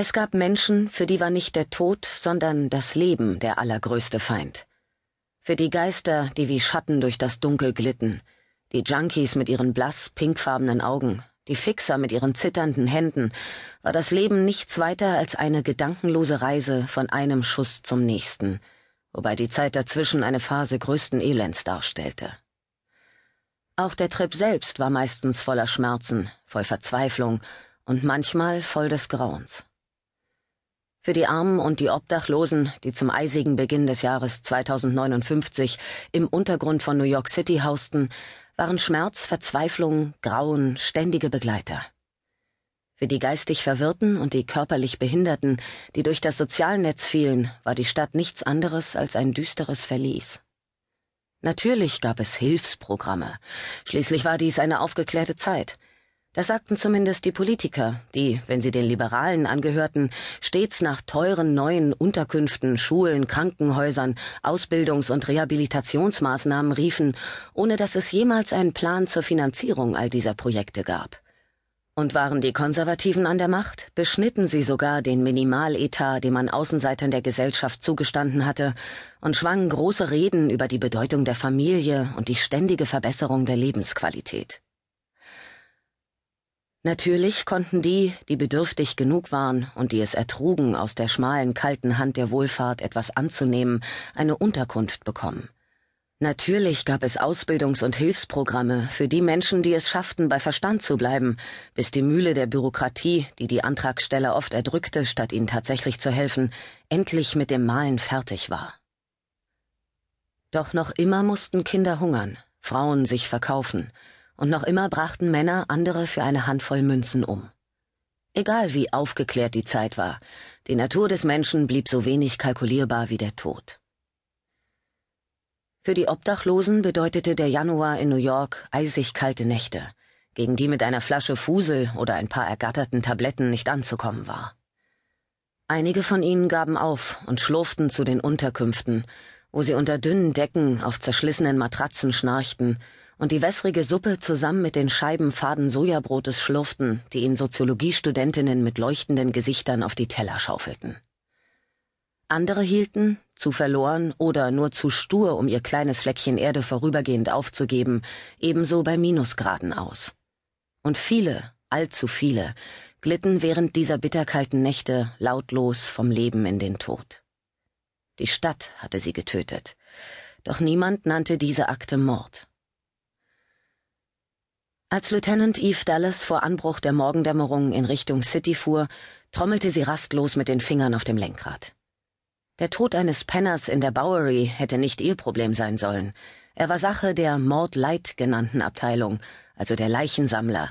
Es gab Menschen, für die war nicht der Tod, sondern das Leben der allergrößte Feind. Für die Geister, die wie Schatten durch das Dunkel glitten, die Junkies mit ihren blass pinkfarbenen Augen, die Fixer mit ihren zitternden Händen, war das Leben nichts weiter als eine gedankenlose Reise von einem Schuss zum nächsten, wobei die Zeit dazwischen eine Phase größten Elends darstellte. Auch der Trip selbst war meistens voller Schmerzen, voll Verzweiflung und manchmal voll des Grauens. Für die Armen und die Obdachlosen, die zum eisigen Beginn des Jahres 2059 im Untergrund von New York City hausten, waren Schmerz, Verzweiflung, Grauen ständige Begleiter. Für die geistig Verwirrten und die körperlich Behinderten, die durch das Sozialnetz fielen, war die Stadt nichts anderes als ein düsteres Verlies. Natürlich gab es Hilfsprogramme. Schließlich war dies eine aufgeklärte Zeit. Das sagten zumindest die Politiker, die, wenn sie den Liberalen angehörten, stets nach teuren neuen Unterkünften, Schulen, Krankenhäusern, Ausbildungs- und Rehabilitationsmaßnahmen riefen, ohne dass es jemals einen Plan zur Finanzierung all dieser Projekte gab. Und waren die Konservativen an der Macht, beschnitten sie sogar den Minimaletat, den man Außenseitern der Gesellschaft zugestanden hatte, und schwangen große Reden über die Bedeutung der Familie und die ständige Verbesserung der Lebensqualität. Natürlich konnten die, die bedürftig genug waren und die es ertrugen, aus der schmalen, kalten Hand der Wohlfahrt etwas anzunehmen, eine Unterkunft bekommen. Natürlich gab es Ausbildungs- und Hilfsprogramme für die Menschen, die es schafften, bei Verstand zu bleiben, bis die Mühle der Bürokratie, die die Antragsteller oft erdrückte, statt ihnen tatsächlich zu helfen, endlich mit dem Malen fertig war. Doch noch immer mussten Kinder hungern, Frauen sich verkaufen, und noch immer brachten Männer andere für eine Handvoll Münzen um. Egal wie aufgeklärt die Zeit war, die Natur des Menschen blieb so wenig kalkulierbar wie der Tod. Für die Obdachlosen bedeutete der Januar in New York eisig kalte Nächte, gegen die mit einer Flasche Fusel oder ein paar ergatterten Tabletten nicht anzukommen war. Einige von ihnen gaben auf und schlurften zu den Unterkünften, wo sie unter dünnen Decken auf zerschlissenen Matratzen schnarchten und die wässrige Suppe zusammen mit den Scheiben faden Sojabrotes schlurften, die ihnen Soziologiestudentinnen mit leuchtenden Gesichtern auf die Teller schaufelten. Andere hielten, zu verloren oder nur zu stur, um ihr kleines Fleckchen Erde vorübergehend aufzugeben, ebenso bei Minusgraden aus. Und viele, allzu viele, glitten während dieser bitterkalten Nächte lautlos vom Leben in den Tod. Die Stadt hatte sie getötet, doch niemand nannte diese Akte Mord. Als Lieutenant Eve Dallas vor Anbruch der Morgendämmerung in Richtung City fuhr, trommelte sie rastlos mit den Fingern auf dem Lenkrad. Der Tod eines Penners in der Bowery hätte nicht ihr Problem sein sollen. Er war Sache der Mord Light genannten Abteilung, also der Leichensammler,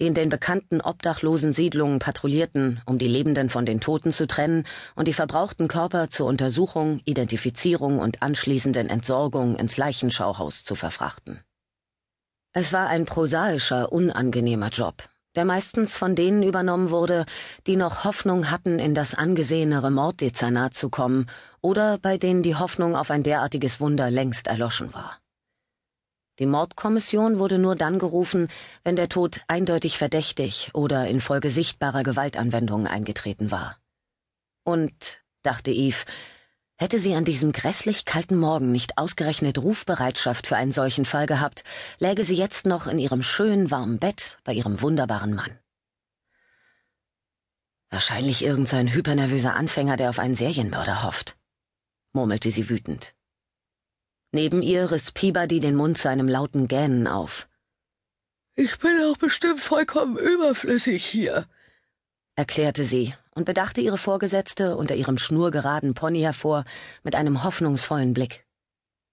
die in den bekannten obdachlosen Siedlungen patrouillierten, um die Lebenden von den Toten zu trennen und die verbrauchten Körper zur Untersuchung, Identifizierung und anschließenden Entsorgung ins Leichenschauhaus zu verfrachten. Es war ein prosaischer, unangenehmer Job, der meistens von denen übernommen wurde, die noch Hoffnung hatten, in das angesehenere Morddezernat zu kommen, oder bei denen die Hoffnung auf ein derartiges Wunder längst erloschen war. Die Mordkommission wurde nur dann gerufen, wenn der Tod eindeutig verdächtig oder infolge sichtbarer Gewaltanwendungen eingetreten war. Und, dachte Eve, Hätte sie an diesem grässlich kalten Morgen nicht ausgerechnet Rufbereitschaft für einen solchen Fall gehabt, läge sie jetzt noch in ihrem schönen warmen Bett bei ihrem wunderbaren Mann. Wahrscheinlich irgendein hypernervöser Anfänger, der auf einen Serienmörder hofft, murmelte sie wütend. Neben ihr riss Peabody den Mund zu einem lauten Gähnen auf. Ich bin auch bestimmt vollkommen überflüssig hier, erklärte sie und bedachte ihre Vorgesetzte unter ihrem schnurgeraden Pony hervor mit einem hoffnungsvollen Blick.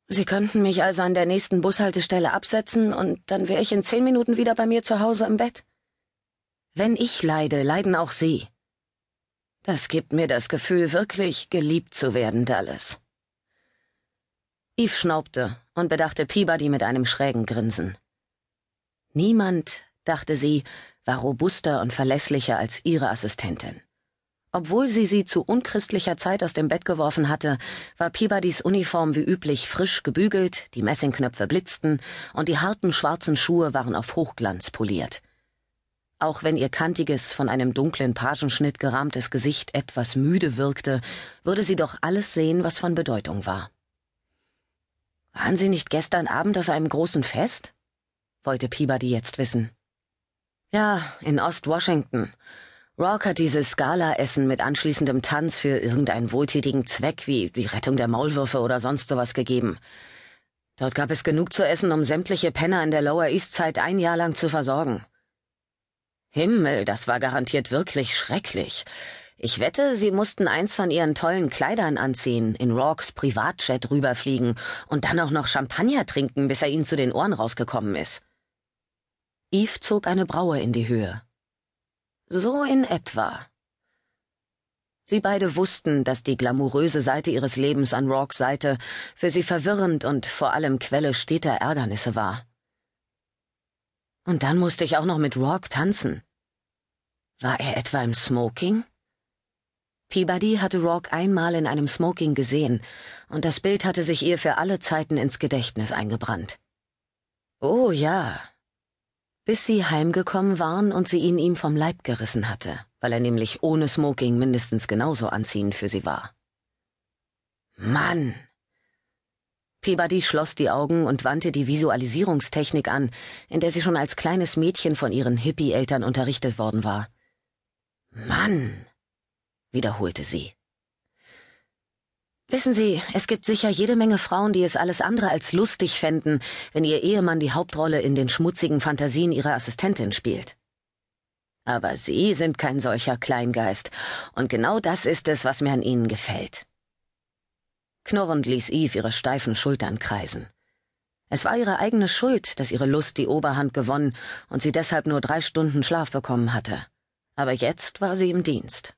Sie könnten mich also an der nächsten Bushaltestelle absetzen und dann wäre ich in zehn Minuten wieder bei mir zu Hause im Bett. Wenn ich leide, leiden auch Sie. Das gibt mir das Gefühl, wirklich geliebt zu werden, Dallas. Eve schnaubte und bedachte Peabody mit einem schrägen Grinsen. Niemand, dachte sie, war robuster und verlässlicher als ihre Assistentin. Obwohl sie sie zu unchristlicher Zeit aus dem Bett geworfen hatte, war Peabodys Uniform wie üblich frisch gebügelt, die Messingknöpfe blitzten und die harten schwarzen Schuhe waren auf Hochglanz poliert. Auch wenn ihr kantiges, von einem dunklen Pagenschnitt gerahmtes Gesicht etwas müde wirkte, würde sie doch alles sehen, was von Bedeutung war. Waren Sie nicht gestern Abend auf einem großen Fest? wollte Peabody jetzt wissen. Ja, in Ost-Washington. Rock hat dieses Gala-Essen mit anschließendem Tanz für irgendeinen wohltätigen Zweck wie die Rettung der Maulwürfe oder sonst sowas gegeben. Dort gab es genug zu essen, um sämtliche Penner in der Lower East Side ein Jahr lang zu versorgen. Himmel, das war garantiert wirklich schrecklich. Ich wette, sie mussten eins von ihren tollen Kleidern anziehen, in Rocks Privatjet rüberfliegen und dann auch noch Champagner trinken, bis er ihnen zu den Ohren rausgekommen ist. Eve zog eine Braue in die Höhe. So in etwa. Sie beide wussten, dass die glamouröse Seite ihres Lebens an Rocks Seite für sie verwirrend und vor allem Quelle steter Ärgernisse war. Und dann musste ich auch noch mit Rock tanzen. War er etwa im Smoking? Peabody hatte Rock einmal in einem Smoking gesehen, und das Bild hatte sich ihr für alle Zeiten ins Gedächtnis eingebrannt. Oh ja, bis sie heimgekommen waren und sie ihn ihm vom Leib gerissen hatte, weil er nämlich ohne Smoking mindestens genauso anziehend für sie war. Mann! Peabody schloss die Augen und wandte die Visualisierungstechnik an, in der sie schon als kleines Mädchen von ihren Hippie-Eltern unterrichtet worden war. Mann! wiederholte sie. Wissen Sie, es gibt sicher jede Menge Frauen, die es alles andere als lustig fänden, wenn ihr Ehemann die Hauptrolle in den schmutzigen Fantasien ihrer Assistentin spielt. Aber Sie sind kein solcher Kleingeist, und genau das ist es, was mir an Ihnen gefällt. Knurrend ließ Eve ihre steifen Schultern kreisen. Es war ihre eigene Schuld, dass ihre Lust die Oberhand gewonnen und sie deshalb nur drei Stunden Schlaf bekommen hatte. Aber jetzt war sie im Dienst.